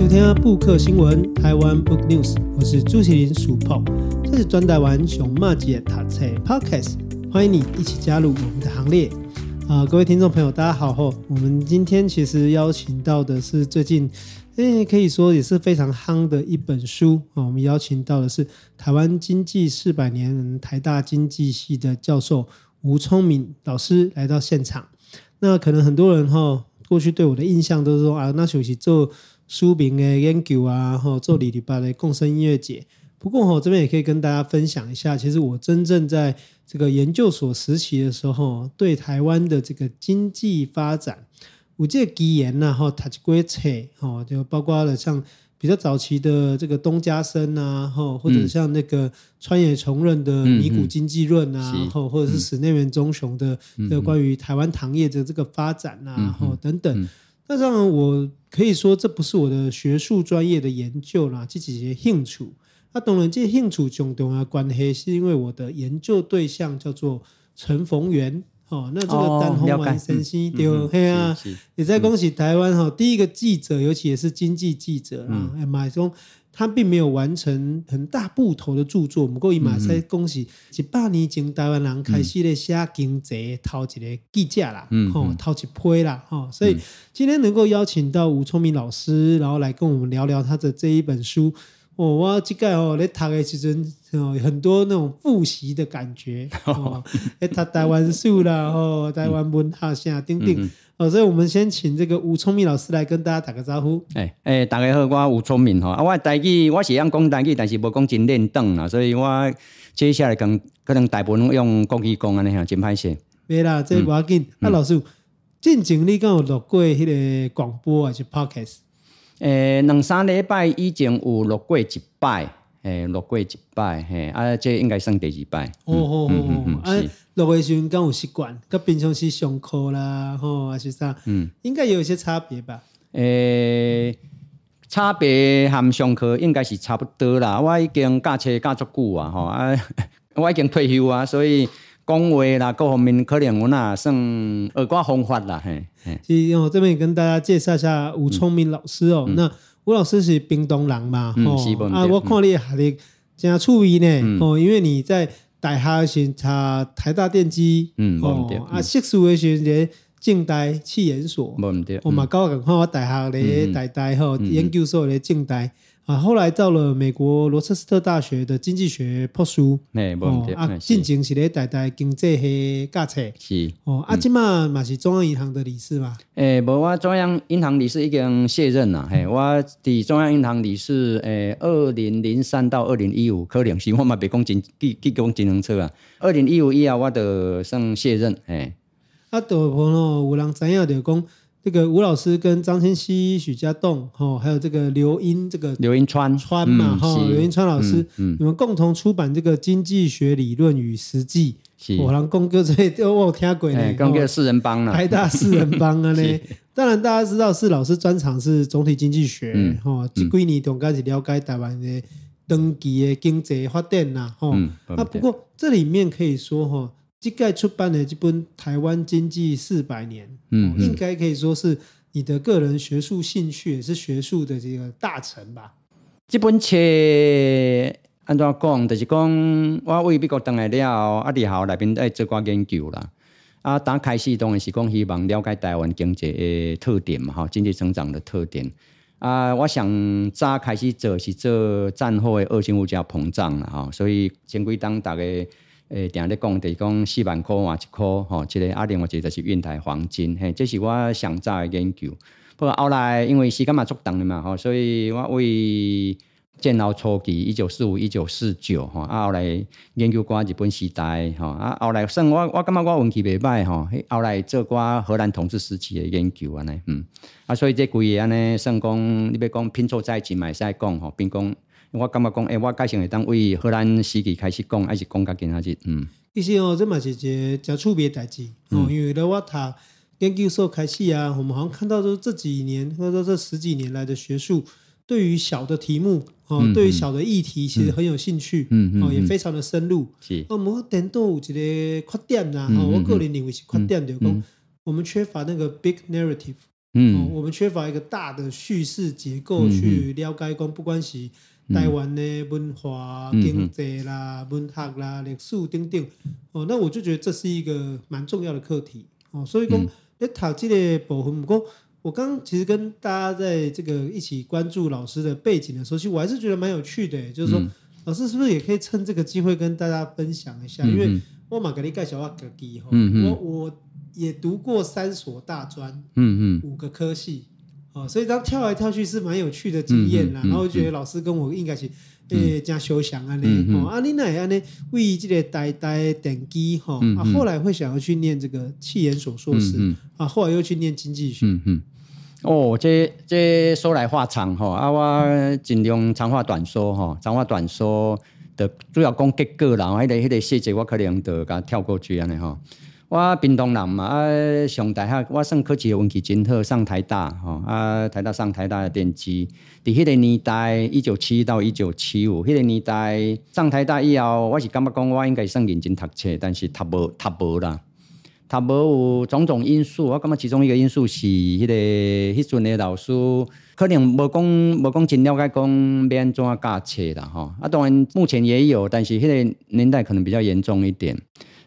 收听布克新闻台湾 Book News，我是朱麒麟叔跑，这是专台湾熊骂姐读册 Podcast，欢迎你一起加入我们的行列啊！各位听众朋友，大家好后，我们今天其实邀请到的是最近，诶，可以说也是非常夯的一本书啊！我们邀请到的是台湾经济四百年人台大经济系的教授吴聪敏老师来到现场。那可能很多人哈，过去对我的印象都是说啊，那学习做书评的研究啊，哈，做里里巴的共生音乐节。不过我，这边也可以跟大家分享一下，其实我真正在这个研究所实习的时候，对台湾的这个经济发展，我记得基研呐，哈，他就归册，哈，就包括了像比较早期的这个东家生啊，哈，或者像那个川野重任的《米谷经济论》啊，然后或者是史内元忠雄的这个关于台湾糖业的这个发展啊，哈，等等。那当然，我可以说这不是我的学术专业的研究啦，这只是兴趣。那当然，这兴趣中重要关系，是因为我的研究对象叫做陈逢源。哦，那这个陈逢源先生对，嘿啊，也在恭喜台湾哈，第一个记者，尤其也是经济记者啊，马中。他并没有完成很大部头的著作，不过伊马赛恭喜一百年前台湾人开始咧写经济，头一个记者啦，吼，头一批啦，吼，所以今天能够邀请到吴聪明老师，然后来跟我们聊聊他的这一本书，哦，我这个哦，咧读的时阵哦，很多那种复习的感觉，哦，咧读台湾书啦，吼，台湾文学啥等等。哦，所以我们先请这个吴聪明老师来跟大家打个招呼。哎哎，大家好，我吴聪明哈，啊，我台语我是用讲台语，但是无讲真练邓啦，所以我接下来跟可能大部分用国语讲安尼哈，真歹势。没啦，这无要紧。那老师，进前你敢有录过迄个广播还是 podcast？诶，两三礼拜以前有录过一摆。诶，落过一摆，嘿，啊，这应该算第二摆。哦哦哦，啊，落的时阵敢有习惯，甲平常时上课啦，吼，还是啥？嗯，应该有一些差别吧。诶，差别含上课应该是差不多啦。我已经教册教足久啊，吼啊，我已经退休啊，所以讲话啦，各方面可能我那算耳瓜风发啦，嘿。其实我这边也跟大家介绍一下吴聪明老师哦，那。吴老师是冰东人嘛？哦、嗯，啊，我看你学历真趣味呢。哦、嗯，因为你在大学时查台大电机，嗯，哦，啊，硕士的时阵静待气研所，我嘛高个看我大学咧大大吼研究所咧政大。啊，后来到了美国罗彻斯特大学的经济学博士，哎，哦，啊，进前是咧台大经济系教册，是。哦，啊，即嘛嘛是中央银行的理事嘛？诶，无我中央银行理事已经卸任啦，嘿，我伫中央银行理事，诶，二零零三到二零一五，可能是我嘛别讲真记记讲真清楚啊，二零一五以后我就算卸任，诶，啊，大部分哦，有人知影就讲。这个吴老师跟张千熙、许家栋，哈，还有这个刘英，这个刘英川川嘛，哈、嗯，刘英川老师，嗯，你们共同出版这个《经济学理论与实际》，我让公哥这我听过呢，公哥四人帮了，台大四人帮啊呢。当然大家知道是老师专长是总体经济学，哈、嗯，这几年总开始了解台湾的长期的经济发展呐，哈、嗯，啊，不过这里面可以说哈。这个出版的这本《台湾经济四百年》，嗯，应该可以说是你的个人学术兴趣，也是学术的这个大成吧。这本册安怎讲，就是讲我为美国回来了，啊，然后来边在做寡研究啦。啊，打开始当然是讲希望了解台湾经济的特点嘛，哈，经济成长的特点。啊，我想早开始做是做战后的恶性物价膨胀啦哈，所以前几当大概。诶，定咧讲，就是讲四万块换一块，吼，即个啊，另外一个就是运台黄金，嘿，这是我上早的研究。不过后来因为时间嘛足长的嘛，吼，所以我为战后初期一九四五、一九四九，吼，啊，后来研究过日本时代，吼，啊，后来算我我感觉我运气袂歹，吼，后来做过荷兰统治时期的研究安尼，嗯，啊，所以这几个安尼算讲，你别讲拼凑在一起嘛，会使讲，吼，并讲。我感觉讲，诶、欸，我介绍会当为荷兰时期开始讲，还是讲到今仔日，嗯。其实哦，这嘛是一个较趣味的代志哦，因为咧我读研究所开始啊，我们好像看到说这几年或者说这十几年来的学术，对于小的题目哦，嗯、对于小的议题，其实很有兴趣，嗯哦，也非常的深入。是，我们点都有一个缺点呐，哦，我个人认为是缺点，就是讲我们缺乏那个 big narrative。嗯、哦，我们缺乏一个大的叙事结构去了解讲，不管是台湾的文化、嗯、经济啦、文学啦、历史等等，哦，那我就觉得这是一个蛮重要的课题。哦，所以讲，诶，读这个部分，不过我刚刚其实跟大家在这个一起关注老师的背景的时候，其实我还是觉得蛮有趣的，就是说，嗯、老师是不是也可以趁这个机会跟大家分享一下？嗯、因为我马格里盖小瓦格基哈，我我。也读过三所大专，嗯嗯，五个科系，哦，所以当跳来跳去是蛮有趣的经验啦。然后我觉得老师跟我应该是诶加休想啊，呢，哦，啊，你那安呢为这个呆呆等机哈，啊，后来会想要去念这个气研所硕士，啊，后来又去念经济学，嗯嗯。哦，这这说来话长哈，啊，我尽量长话短说哈，长话短说的主要讲结果啦，迄个迄个细节我可能得甲跳过去安尼哈。我屏东人嘛，啊，上大学我算考试运气真好，上台大吼，啊，台大上台大的电机。伫迄个年代，一九七一到一九七五，迄个年代上台大以后，我是感觉讲我应该算认真读册，但是读无读无啦，读无有种种因素。我感觉其中一个因素是迄、个迄阵的老师可能无讲无讲真了解讲要安怎教册啦吼。啊，当然目前也有，但是迄个年代可能比较严重一点。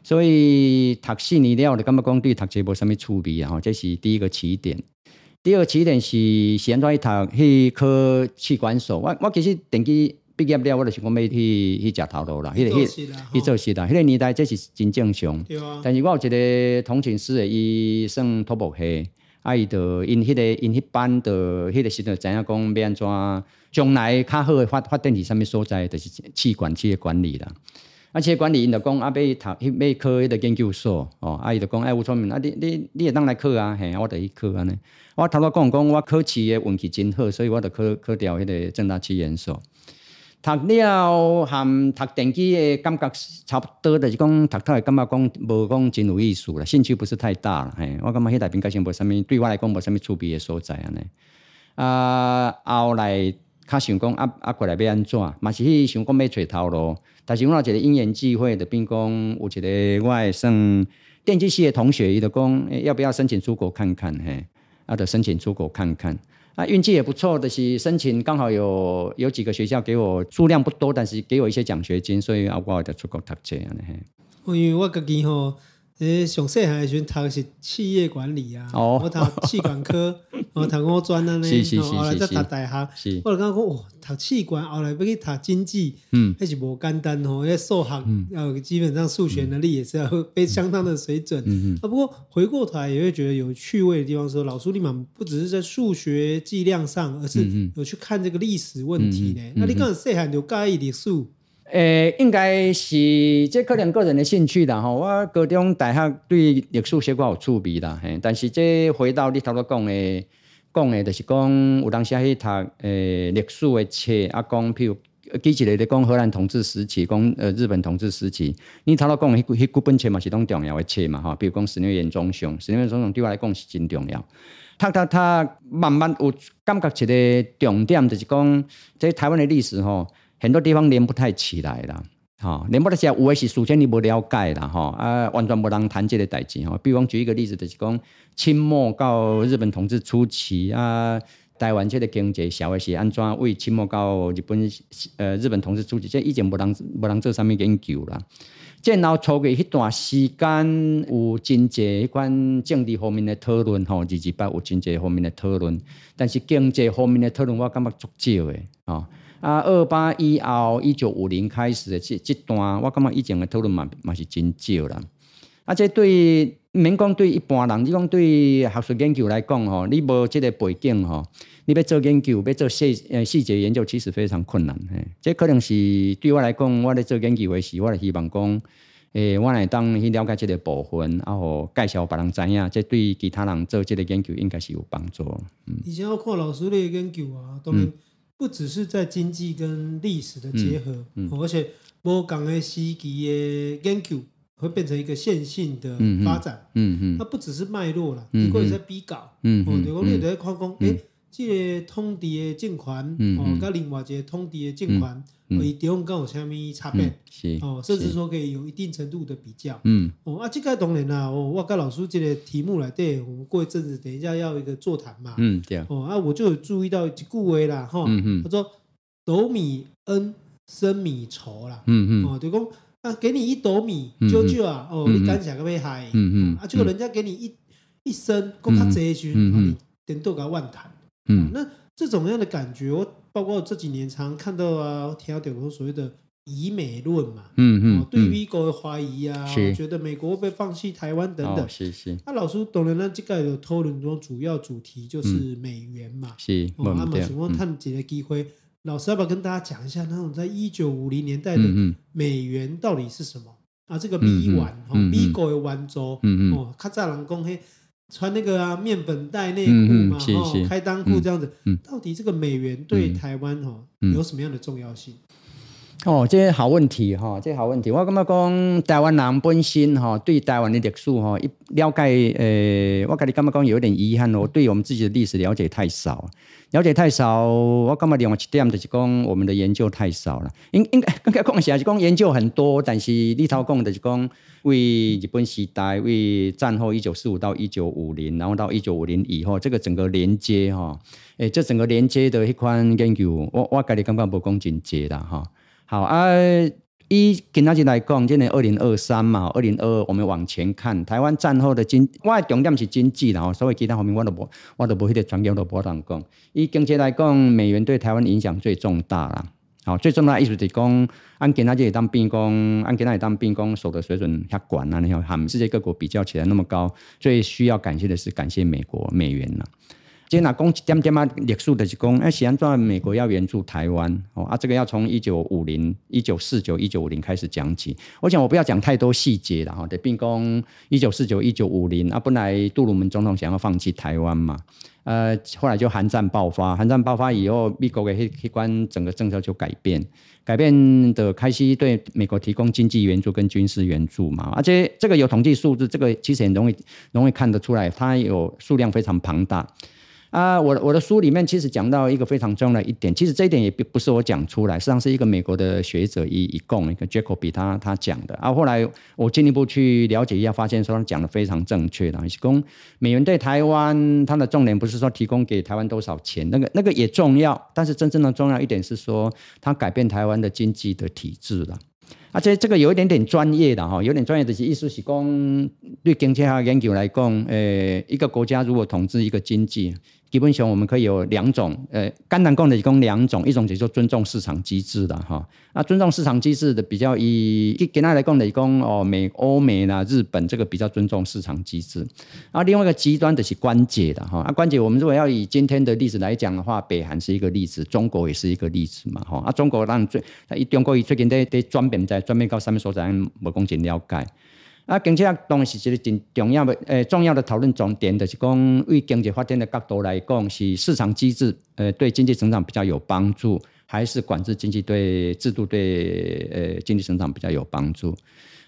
所以读四年了，就感觉讲对读册无啥物趣味啊！吼，这是第一个起点。第二个起点是是安怎去读去科气管所。我我其实电机毕业了，我就想讲要去去食头路啦。迄个迄去做事啦。迄个年代这是真正常。对啊。但是我有一个同寝室的，伊算土木系，啊，伊就因迄个因迄班的迄个时阵知影讲要安怎将来较好的发发展是啥物所在，就是气管企业管理啦。啊，企业管理因就讲啊，要读要考迄个研究所哦。啊，伊就讲哎，吴聪明，啊，你你你会当来考啊？嘿，我就去考安尼。我头拄讲讲，我考试诶运气真好，所以我就考考掉迄个政大企研所。读了含读电机诶感觉差不多，就是讲读透的感觉讲无讲真有意思啦，兴趣不是太大啦。嘿，我感觉迄内边个性无啥物，对我来讲无啥物趣味诶所在安尼。啊，后来较想讲啊啊，过来要安怎？嘛是去想讲要找头路。但是我有一个因缘际会的，并讲有一个我的算电机系的同学，伊就讲要不要申请出国看看？嘿，啊，就申请出国看看。啊，运气也不错的是申请刚好有有几个学校给我数量不多，但是给我一些奖学金，所以啊，我就出国读这样的嘿。因为我自己吼。诶，上细汉时阵读的是企业管理啊，哦、我读气管科，我读五专啊呢，后来再读大学，我就感觉讲，哦，读企管，后来要去读经济，嗯，还是无简单哦，因为数学要、嗯、基本上数学能力也是要被相当的水准，嗯嗯，啊，不过回过头来也会觉得有趣味的地方，说老师你们不只是在数学计量上，而是有去看这个历史问题呢。嗯嗯、那你讲细汉就介意历史？诶、欸，应该是这可能个人的兴趣啦吼。我高中、大学对历史小可有趣味啦，嘿。但是这回到你头头讲的，讲的就是讲有当时去读诶历史的册，啊讲譬如记起来咧讲荷兰统治时期，讲呃日本统治时期，你头头讲的迄迄几本册嘛是拢重要的册嘛吼。比如讲《十年严忠雄》，《十年严忠雄》对我来讲是真重要。他他他慢慢有感觉一个重点，就是讲这台湾的历史吼。很多地方连不太起来了，哈，连不太起来，有的是事先你无了解啦，吼，啊，完全无能谈这个代志，吼。比方举一个例子，就是讲清末到日本统治初期啊，台湾这个经济社会是安怎为清末到日本呃日本统治初期，这以前不能无能做什么研究啦。这然后初期迄段时间有真济迄款政治方面的讨论，吼，二二八有真济方面的讨论，但是经济方面的讨论我感觉足少的，啊。啊，二八以后，一九五零开始的这这段，我感觉以前的讨论嘛嘛是真少啦。啊，这对免讲对一般人，你讲对学术研究来讲吼，你无这个背景吼，你要做研究，要做细呃细节研究，其实非常困难。嘿，这可能是对我来讲，我咧做研究的时，我希望讲，诶、欸，我来当去了解这个部分，然后介绍别人知影，这对其他人做这个研究应该是有帮助。嗯，以前我看老师的研究啊，当然。不只是在经济跟历史的结合，嗯嗯、而且不同的时期的研究会变成一个线性的发展。嗯嗯，它不只是脉络了，你可以在比稿。嗯嗯，对，我们也在看讲，哎，这个通知的政权，嗯、哦，跟另外一个通知的政权，会中间有啥物差别？是哦，甚至说可以有一定程度的比较。嗯，哦，啊，这个当然啦，哦，我跟老师这个题目来对，我们过一阵子等一下要一个座谈嘛。嗯，对。哦，啊，我就有注意到一句话啦，哈、他说斗米恩，升米仇啦。嗯嗯，哦，就讲啊，给你一斗米，舅舅啊，哦，你敢想个被害？嗯嗯，啊，结果人家给你一一升，够他这一句，你点都个万谈。嗯，那这种样的感觉，我包括这几年常看到啊，听到点过所谓的以美论嘛，嗯嗯，对美国的怀疑啊，觉得美国会不会放弃台湾等等，是是。那老师懂了，那这个有讨论中主要主题就是美元嘛，是。哦，那么请问探几个机会，老师要不要跟大家讲一下，那种在一九五零年代的美元到底是什么？啊，这个美元，哦，美国的元州，嗯嗯，哦，卡扎人讲嘿。穿那个啊面粉袋内裤嘛，哈、哦，开裆裤这样子，到底这个美元对台湾哈、嗯、有什么样的重要性？哦，这是好问题哈，这是好问题。我感觉讲台湾人本身哈，对台湾的历史哈，一了解，呃，我跟你感觉讲有点遗憾，哦对我们自己的历史了解太少，了解太少。我感觉另外一点就是讲我们的研究太少了。应应该 刚才讲是讲研究很多，但是你头讲就是讲为日本时代，为战后一九四五到一九五零，然后到一九五零以后，这个整个连接哈，诶，这整个连接的一款研究，我我跟你感觉不讲真接的哈。好啊，以今仔日来讲，今年二零二三嘛，二零二二，我们往前看，台湾战后的经，我的重点是经济，然后所以其他方面我都无，我都无迄个专业都无当讲。以经济来讲，美元对台湾影响最重大啦。好，最重要的意思就是讲，按今仔日当兵工，按今仔日当兵工，所得水准遐悬啊，你看，世界各国比较起来那么高，最需要感谢的是感谢美国美元啦。今天讲一点点啊，历史就是讲，哎，是安怎美国要援助台湾哦啊，这个要从一九五零、一九四九、一九五零开始讲起。我想我不要讲太多细节了哈。对，并讲一九四九、一九五零啊，本来杜鲁门总统想要放弃台湾嘛，呃，后来就韩战爆发，韩战爆发以后，美国的黑黑关整个政策就改变，改变的开始对美国提供经济援助跟军事援助嘛，而且这个有统计数字，这个其实很容易容易看得出来，它有数量非常庞大。啊，我我的书里面其实讲到一个非常重要的一点，其实这一点也不不是我讲出来，实际上是一个美国的学者一一共一个 Jacoby 他他讲的啊。后来我进一步去了解一下，发现说他讲的非常正确的，是供美元对台湾，它的重点不是说提供给台湾多少钱，那个那个也重要，但是真正的重要一点是说，它改变台湾的经济的体制了。而且这个有一点点专业的哈，有点专业的是意思是讲，对经济学研究来讲，呃，一个国家如果统治一个经济。基本上我们可以有两种，呃，简单讲的讲两种，一种就是说尊重市场机制的哈，那尊重市场机制的比较以简单来讲的讲哦，美欧美啦、日本这个比较尊重市场机制，啊，另外一个极端的是关节的哈，啊，关节我们如果要以今天的例子来讲的话，北韩是一个例子，中国也是一个例子嘛哈，啊，中国让最，中国最近在在转变在专门到什么所在，无讲真了解。啊，经济当然是一个真重要的，呃，重要的讨论重点，就是讲，为经济发展的角度来讲，是市场机制，呃，对经济成长比较有帮助，还是管制经济对制度对，呃，经济成长比较有帮助？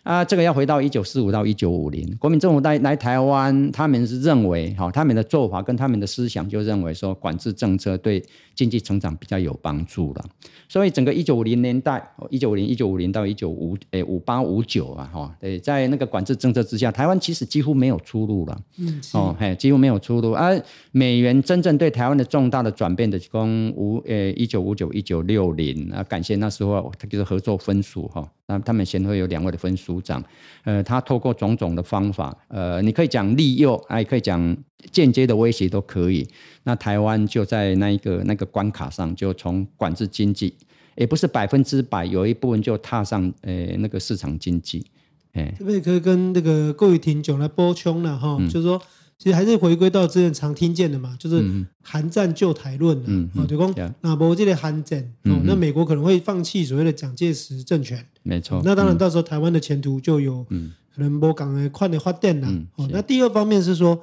啊，这个要回到一九四五到一九五零，国民政府来来台湾，他们是认为，哈，他们的做法跟他们的思想就认为说，管制政策对经济成长比较有帮助了。所以整个一九五零年代，一九五零一九五零到一九五诶五八五九啊，哈，对，在那个管制政策之下，台湾其实几乎没有出路了，嗯，哦，嘿，几乎没有出路。而美元真正对台湾的重大的转变的，讲五诶一九五九一九六零啊，感谢那时候他就是合作分署哈。那他们先会有两位的分署长，呃，他透过种种的方法，呃，你可以讲利诱，还可以讲间接的威胁都可以。那台湾就在那一个那个关卡上，就从管制经济，也不是百分之百，有一部分就踏上呃那个市场经济。哎，这边可以跟那个各位听众来补充了哈，嗯、就是说。其实还是回归到之前常听见的嘛，就是韩战救台论啊，就讲那不这个韩战哦，那美国可能会放弃所谓的蒋介石政权，没错。那当然到时候台湾的前途就有可能波港的快点发电了。哦，那第二方面是说，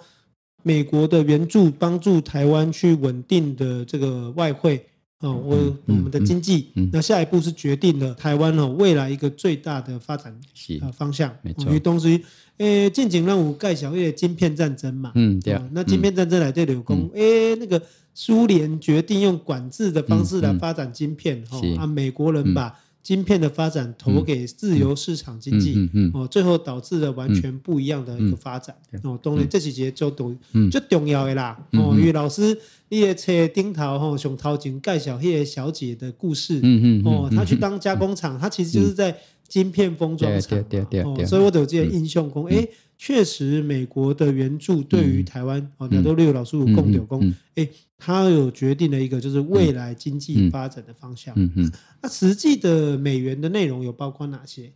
美国的援助帮助台湾去稳定的这个外汇哦，我我们的经济，那下一步是决定了台湾哦未来一个最大的发展呃方向。没错，因为东西，诶，近景让我盖小叶晶片战争嘛，嗯，对啊。那晶片战争来对柳工，诶，那个苏联决定用管制的方式来发展晶片，哈，啊，美国人把。晶片的发展投给自由市场经济，哦，最后导致了完全不一样的一个发展。哦，当然这几节就都最重要的啦。哦，因为老师你也车顶头吼，熊桃井盖小叶小姐的故事，嗯嗯，哦，她去当加工厂，她其实就是在晶片封装厂，对对对，所以我都有这些印象讲，哎，确实美国的援助对于台湾，哦，亚洲六老师有共有功，哎。它有决定了一个就是未来经济发展的方向。嗯嗯。那实际的美元的内容有包括哪些？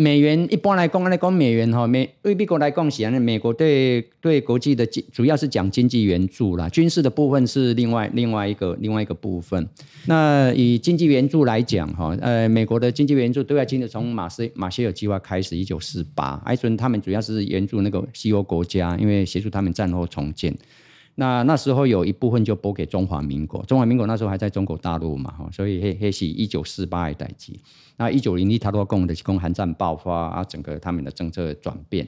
美元一般来讲，来讲美元哈，美对美国来讲，显然美国对对国际的主要是讲经济援助啦，军事的部分是另外另外一个另外一个部分。那以经济援助来讲哈，呃，美国的经济援助对外经济从马歇马歇尔计划开始，一九四八，艾森他们主要是援助那个西欧国家，因为协助他们战后重建。那那时候有一部分就拨给中华民国，中华民国那时候还在中国大陆嘛，所以黑黑是一九四八的代志。那一九零一他都共的是共韩战爆发啊，整个他们的政策转变，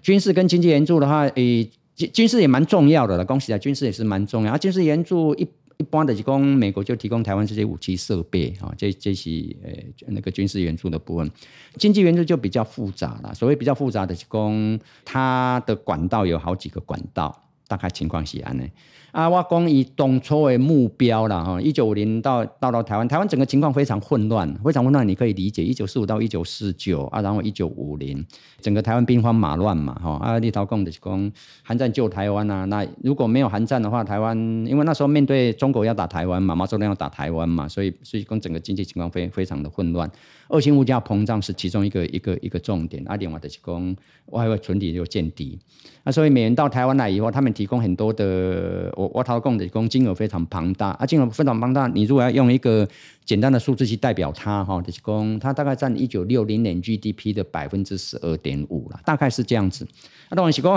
军事跟经济援助的话，诶、欸，军事也蛮重要的了。恭喜啊，军事也是蛮重要啊。军事援助一一般的，提供美国就提供台湾这些武器设备啊，这这是诶那个军事援助的部分。经济援助就比较复杂了，所谓比较复杂的，提供它的管道有好几个管道。大概情况是安呢？啊，我讲以当初的目标啦，哈，一九五零到到到台湾，台湾整个情况非常混乱，非常混乱，你可以理解。一九四五到一九四九啊，然后一九五零，整个台湾兵荒马乱嘛，哈啊，立陶共的是讲韩战救台湾啊，那如果没有韩战的话，台湾因为那时候面对中国要打台湾嘛，毛泽东要打台湾嘛，所以所以讲整个经济情况非非常的混乱。恶性物价膨胀是其中一个一个一个重点，啊，另外的是讲外汇存底又见底，那所以美元到台湾来以后，他们提供很多的，我我讨供的供金额非常庞大，啊，金额非常庞大，你如果要用一个简单的数字去代表它，哈，就是讲它大概占一九六零年 GDP 的百分之十二点五了，大概是这样子。啊，当然是讲，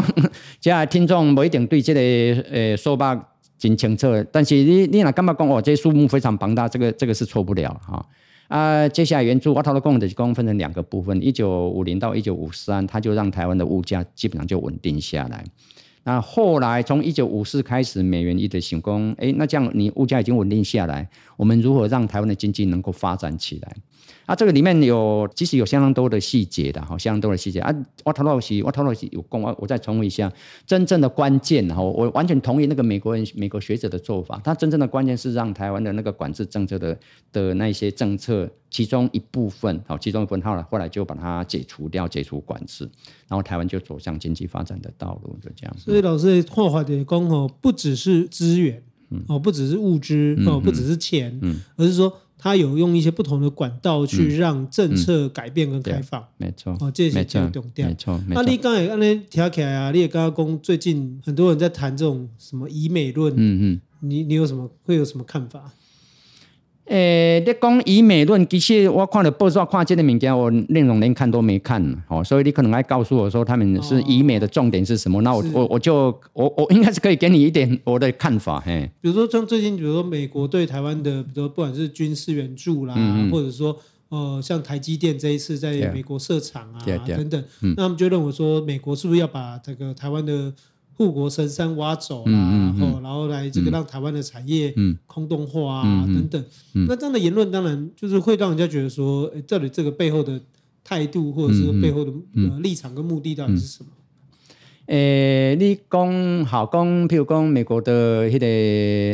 接下来听众不一定对这个呃说吧真清楚，但是你你若感觉讲哦，这数目非常庞大，这个这个是错不了哈。啊，接下来援助，我掏的共的共分成两个部分，一九五零到一九五三，它就让台湾的物价基本上就稳定下来。那后来从一九五四开始，美元一直行攻，哎，那这样你物价已经稳定下来，我们如何让台湾的经济能够发展起来？啊，这个里面有其实有相当多的细节的哈，相当多的细节啊。我讨论是，我讨论是有共，我我再重复一下，真正的关键哈，我完全同意那个美国人、美国学者的做法，他真正的关键是让台湾的那个管制政策的的那些政策，其中一部分，好，其中一部分后来后来就把它解除掉，解除管制，然后台湾就走向经济发展的道路，就这样。所以老师话话的讲哦，不只是资源，哦，不只是物资，哦，不只是钱，嗯，而是说。他有用一些不同的管道去让政策改变跟开放，嗯嗯、没错，哦，这些重点，没错。那你刚才刚才提起来啊，你也刚刚讲最近很多人在谈这种什么以美论，嗯嗯，你你有什么会有什么看法？诶、欸，你讲以美论，其实我看了报纸，看这个物件，我内容连看都没看，哦，所以你可能还告诉我说他们是以美的重点是什么？哦、那我我我就我我应该是可以给你一点我的看法，嘿。比如说像最近，比如说美国对台湾的，比如说不管是军事援助啦，嗯嗯或者说呃，像台积电这一次在美国设厂啊等等，嗯、那他们就认为说，美国是不是要把这个台湾的护国神山挖走啦，然后然后来这个让台湾的产业空洞化啊等等。那这样的言论当然就是会让人家觉得说，诶，到底这个背后的态度或者是背后的呃立场跟目的到底是什么？诶、你讲好讲，譬如讲美国的迄、那个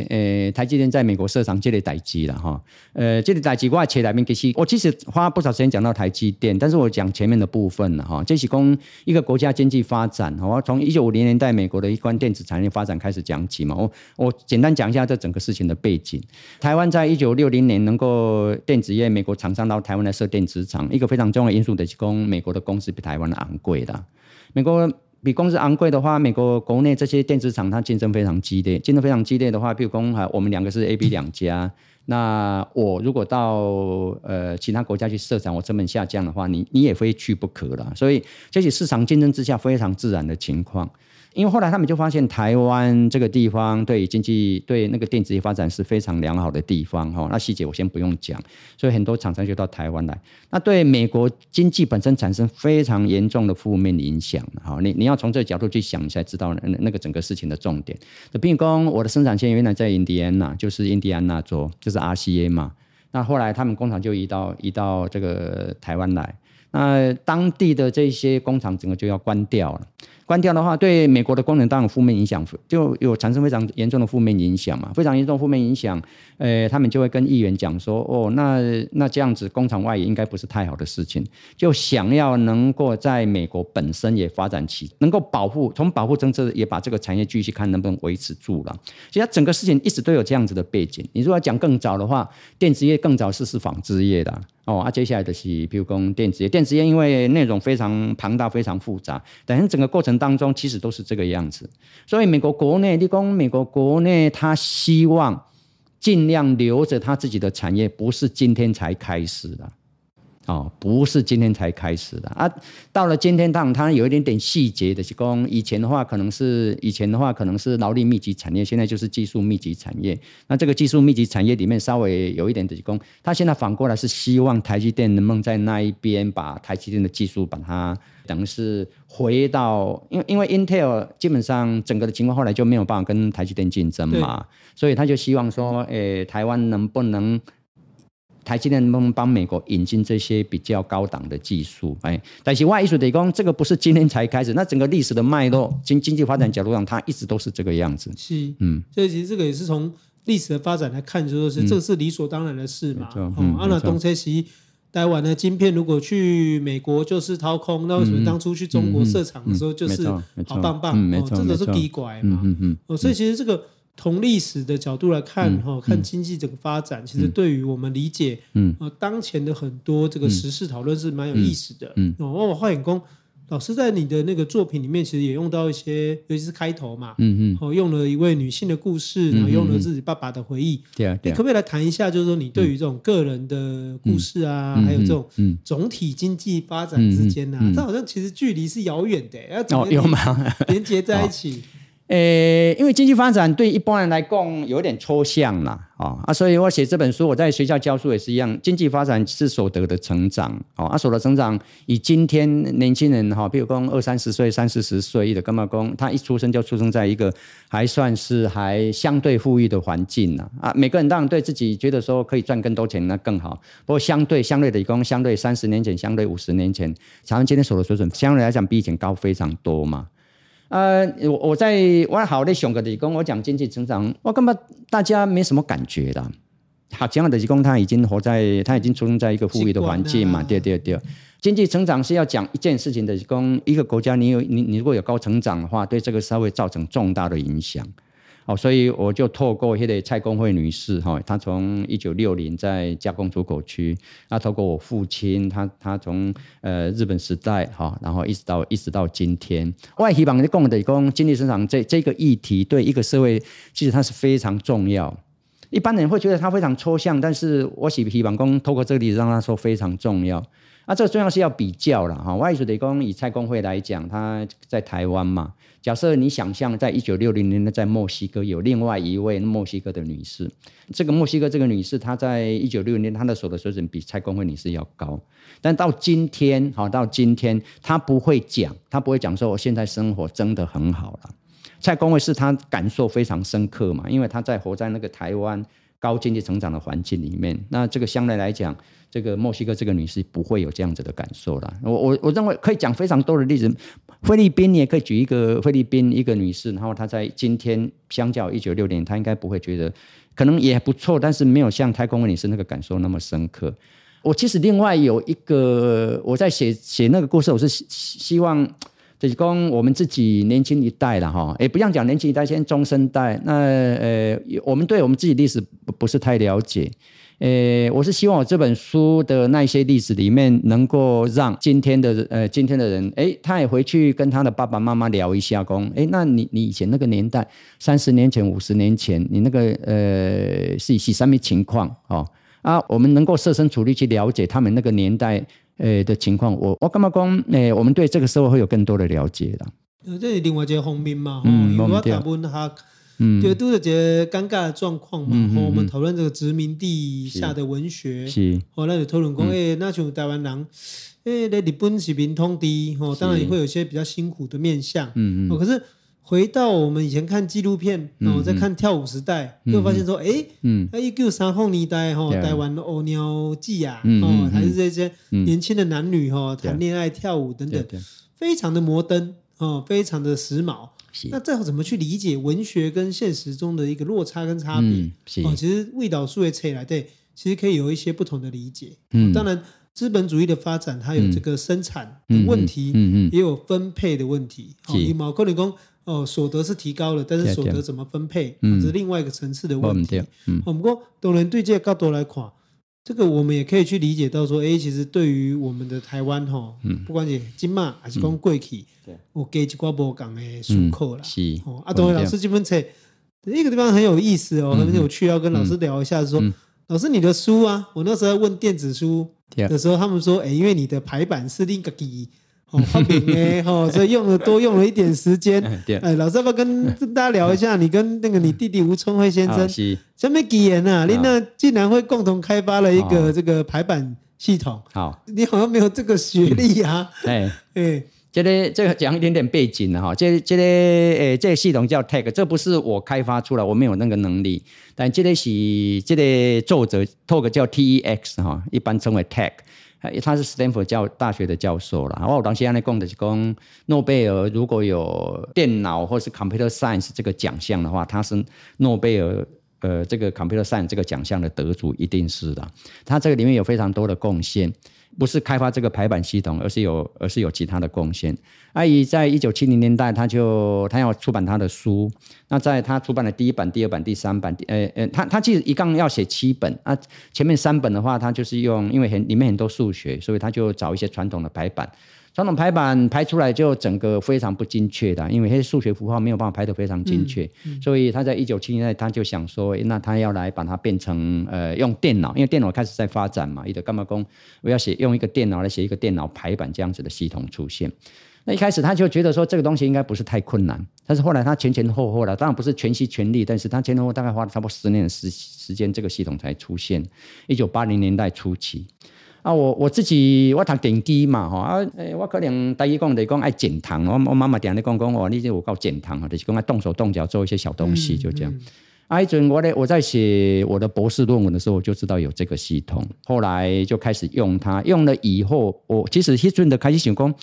诶、台积电在美国设厂这类代志了哈。呃，这类代志我切来面其实我其实花不少时间讲到台积电，但是我讲前面的部分了哈。这是讲一个国家经济发展，我从一九五零年代美国的一关电子产业发展开始讲起嘛。我我简单讲一下这整个事情的背景。台湾在一九六零年能够电子业美国厂商到台湾来设电子厂，一个非常重要的因素的是讲美国的公司比台湾昂贵的，美国。比公司昂贵的话，美国国内这些电子厂它竞争非常激烈，竞争非常激烈的话，比如说哈，我们两个是 A、B 两家，那我如果到呃其他国家去设厂，我成本下降的话，你你也非去不可了。所以这些市场竞争之下非常自然的情况。因为后来他们就发现台湾这个地方对经济、对那个电子业发展是非常良好的地方哈。那细节我先不用讲，所以很多厂商就到台湾来。那对美国经济本身产生非常严重的负面影响哈。你你要从这个角度去想，你才知道那那个整个事情的重点。那并工我的生产线原来在印第安纳，就是印第安纳州，就是 RCA 嘛。那后来他们工厂就移到移到这个台湾来，那当地的这些工厂整个就要关掉了。关掉的话，对美国的工人当然负面影响，就有产生非常严重的负面影响嘛，非常严重负面影响。呃，他们就会跟议员讲说，哦，那那这样子工厂外移应该不是太好的事情，就想要能够在美国本身也发展起，能够保护，从保护政策也把这个产业继续看能不能维持住了。其实整个事情一直都有这样子的背景。你如果讲更早的话，电子业更早是是纺织业的。哦，啊，接下来的是，比如讲电子业，电子业因为内容非常庞大、非常复杂，等于整个过程当中其实都是这个样子。所以美国国内，你讲美国国内，他希望尽量留着他自己的产业，不是今天才开始的。哦，不是今天才开始的啊！到了今天，当然它有一点点细节的，是讲以前的话，可能是以前的话，可能是劳力密集产业，现在就是技术密集产业。那这个技术密集产业里面，稍微有一点的是讲，他现在反过来是希望台积电能不能在那一边把台积电的技术把它等于是回到，因为因为 Intel 基本上整个的情况后来就没有办法跟台积电竞争嘛，所以他就希望说，诶，台湾能不能？台积电能不能帮美国引进这些比较高档的技术？哎，但是外艺术得讲，这个不是今天才开始，那整个历史的脉络，经经济发展角度上，它一直都是这个样子。是，嗯，所以其实这个也是从历史的发展来看，就说是这个是理所当然的事嘛。嗯，哦，啊，那东车西台湾的晶片，如果去美国就是掏空，那为什么当初去中国设厂的时候就是好棒棒？哦，这个是低怪嘛。嗯嗯，哦，所以其实这个。从历史的角度来看，哈、嗯，看经济整个发展，嗯、其实对于我们理解，嗯，呃，当前的很多这个时事讨论是蛮有意思的，嗯，哦，我花眼功老师在你的那个作品里面，其实也用到一些，尤其是开头嘛，嗯嗯，哦，用了一位女性的故事，然后用了自己爸爸的回忆，对啊、嗯，你可不可以来谈一下，就是说你对于这种个人的故事啊，嗯、还有这种总体经济发展之间呢、啊，这、嗯嗯、好像其实距离是遥远的，要怎么连接在一起？哦呃，因为经济发展对一般人来讲有点抽象啦，啊啊，所以我写这本书，我在学校教书也是一样，经济发展是所得的成长，啊，所得成长以今天年轻人哈，比如说二三十岁、三四十岁的干嘛工，他一出生就出生在一个还算是还相对富裕的环境呐，啊，每个人当然对自己觉得说可以赚更多钱那更好，不过相对相对的讲，相对三十年前、相对五十年前，咱们今天所得水准相对来讲比以前高非常多嘛。呃，我我在我好的熊哥的跟我讲经济成长，我根本大家没什么感觉的。好，这样的工他已经活在，他已经出生在一个富裕的环境嘛，对对对。经济成长是要讲一件事情的，工一个国家你有你你如果有高成长的话，对这个社会造成重大的影响。哦，所以我就透过那个蔡公惠女士哈，她从一九六零在加工出口区，那透过我父亲，他他从呃日本时代哈，然后一直到一直到今天，外希望你讲的工经济增长这这个议题对一个社会其实它是非常重要。一般人会觉得它非常抽象，但是我希希望工透过这个例子让他说非常重要。啊，这个重要是要比较了哈。我意思得讲以蔡公惠来讲，他在台湾嘛。假设你想象，在一九六零年的在墨西哥有另外一位墨西哥的女士，这个墨西哥这个女士，她在一九六零年她的所得水准比蔡公惠女士要高，但到今天，好到今天，她不会讲，她不会讲说我现在生活真的很好了。蔡公惠是她感受非常深刻嘛，因为她在活在那个台湾高经济成长的环境里面，那这个相对来讲。这个墨西哥这个女士不会有这样子的感受了。我我我认为可以讲非常多的例子，菲律宾你也可以举一个菲律宾一个女士，然后她在今天相较一九六零，她应该不会觉得可能也不错，但是没有像太空女士那个感受那么深刻。我其实另外有一个我在写写那个故事，我是希望就是讲我们自己年轻一代了哈，也不要讲年轻一代，先中生代，那呃我们对我们自己历史不是太了解。诶，我是希望我这本书的那些例子里面，能够让今天的呃今天的人，诶，他也回去跟他的爸爸妈妈聊一下，工，诶，那你你以前那个年代，三十年前、五十年前，你那个呃是是什么情况哦？啊，我们能够设身处地去了解他们那个年代呃的情况，我我干嘛讲？诶，我们对这个社会会有更多的了解啦。呃，这是另外一个方面嘛，嗯，因为我台湾哈，嗯，就都是这个尴尬的状况嘛，嗯，我们讨论这个殖民地下的文学，是，后来就讨论讲，诶，那像台湾人，诶，在日本是民通的，吼，当然也会有一些比较辛苦的面相，嗯嗯，可是。回到我们以前看纪录片，然后再看跳舞时代，就发现说，哎，那一九三后年代哈，台湾的乌鸟记啊，哦，还是这些年轻的男女哈，谈恋爱、跳舞等等，非常的摩登哦，非常的时髦。那这要怎么去理解文学跟现实中的一个落差跟差别？哦，其实味道数也扯来对，其实可以有一些不同的理解。嗯。当然，资本主义的发展，它有这个生产的问题，嗯嗯也有分配的问题。哦，以毛克里工。哦，所得是提高了，但是所得怎么分配，这是另外一个层次的问题。嗯，不过当然对这个角度来看，这个我们也可以去理解到说，哎，其实对于我们的台湾哈，不管是金马还是讲过去，我给几挂波讲的书课啦。是哦，啊，当然老师这本册，一个地方很有意思哦，很有趣，要跟老师聊一下，说老师你的书啊，我那时候问电子书的时候，他们说，哎，因为你的排版是另一个机。哦，发明呢，哦，所以用了多用了一点时间。哎，老师要不要跟大家聊一下？你跟那个你弟弟吴春辉先生，什么语言啊？你那竟然会共同开发了一个这个排版系统？好，你好像没有这个学历啊。哎 哎，这个这个讲一点点背景哈，这这个诶，这个系统叫 TeX，这不是我开发出来，我没有那个能力。但这个是这个作者 talk 叫 TeX 哈，一般称为 TeX。他是斯坦福教大学的教授啦。我当时在讲的是讲诺贝尔如果有电脑或是 computer science 这个奖项的话，他是诺贝尔呃这个 computer science 这个奖项的得主，一定是的。他这个里面有非常多的贡献。不是开发这个排版系统，而是有而是有其他的贡献。阿姨在一九七零年代，他就他要出版他的书。那在他出版的第一版、第二版、第三版，呃呃，他他其实一共要写七本啊。前面三本的话，他就是用，因为很里面很多数学，所以他就找一些传统的排版。传统排版排出来就整个非常不精确的，因为那些数学符号没有办法排得非常精确，嗯嗯、所以他在一九七零年代他就想说，那他要来把它变成呃用电脑，因为电脑开始在发展嘛，伊就干嘛工我要写用一个电脑来写一个电脑排版这样子的系统出现。那一开始他就觉得说这个东西应该不是太困难，但是后来他前前后后了，当然不是全心全力，但是他前前后后大概花了差不多十年的时时间，这个系统才出现。一九八零年代初期。啊，我我自己我读电机嘛，吼啊，诶，我可能大一讲就是讲爱减糖，我我妈妈定咧讲讲哦，你这有够减糖啊，就是讲爱动手动脚做一些小东西，就这样。啊，一阵我咧我在写我的博士论文的时候，我就知道有这个系统，后来就开始用它，用了以后，我其实迄阵的开始想讲，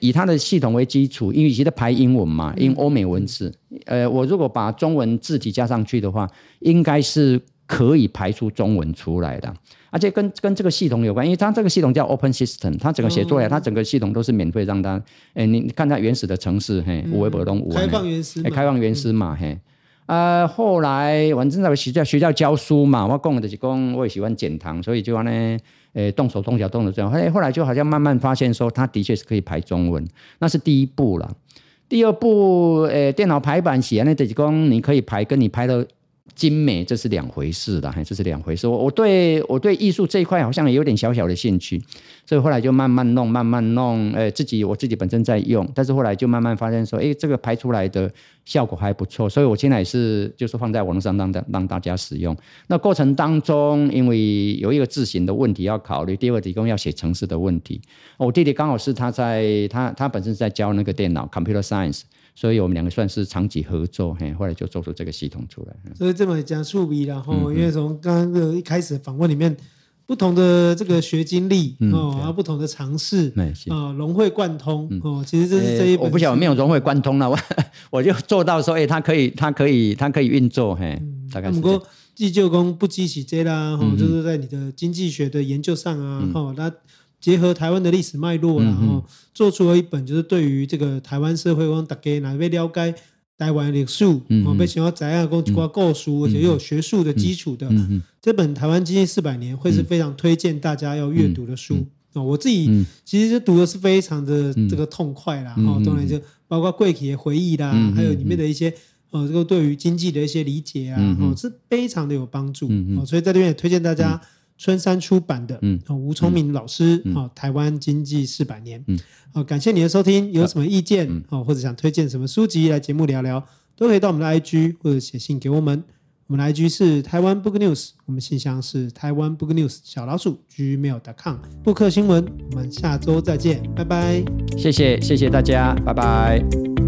以它的系统为基础，因为其实排英文嘛，用欧美文字，呃，我如果把中文字体加上去的话，应该是可以排出中文出来的。而且跟跟这个系统有关，因为它这个系统叫 Open System，它整个写作呀，它整个系统都是免费让它。哎，你看它原始的程式，嘿，无为不动，开放原始，开放原始嘛，嘿。呃，后来反正在学校学校教书嘛，我讲的就是讲，我也喜欢减糖，所以就呢，诶，动手动脚动的这样。后来后来就好像慢慢发现说，它的确是可以排中文，那是第一步了。第二步，诶，电脑排版写那就是讲，你可以排，跟你排的。精美，这是两回事的，这是两回事。我我对我对艺术这一块好像也有点小小的兴趣，所以后来就慢慢弄，慢慢弄。呃，自己我自己本身在用，但是后来就慢慢发现说，哎，这个排出来的效果还不错，所以我现在也是就是放在网上让让让大家使用。那过程当中，因为有一个字型的问题要考虑，第二个提供要写程式的问题。我弟弟刚好是他在他他本身是在教那个电脑 computer science。所以我们两个算是长期合作，嘿，后来就做出这个系统出来。所以这么讲触笔然后，因为从刚刚的一开始访问里面，不同的这个学经历哦，然后不同的尝试，啊，融会贯通哦，其实这是这一本。我不晓得没有融会贯通了，我 我就做到说，哎，它可以，它可以，它可以运作，嘿，大概是。不过，既就功不积起这啦，哈，就是在你的经济学的研究上啊，哈，那。结合台湾的历史脉络，然后做出了一本，就是对于这个台湾社会，我大家哪位了解台湾历史，我，被想要怎样讲几挂构书，而且又有学术的基础的这本《台湾经济四百年》，会是非常推荐大家要阅读的书。啊！我自己其实就读的是非常的这个痛快啦，哦，当然就包括贵体的回忆啦，还有里面的一些呃，这个对于经济的一些理解啊，哦，是非常的有帮助哦，所以在这边也推荐大家。春山出版的，嗯，吴聪明老师，嗯哦，台湾经济四百年，嗯，好，感谢你的收听，有什么意见，哦，或者想推荐什么书籍来节目聊聊，都可以到我们的 IG 或者写信给我们。我们的 IG 是台湾 Book News，我们信箱是台湾 Book News 小老鼠 gmail.com。布克新闻，我们下周再见，拜拜。谢谢谢谢大家，拜拜。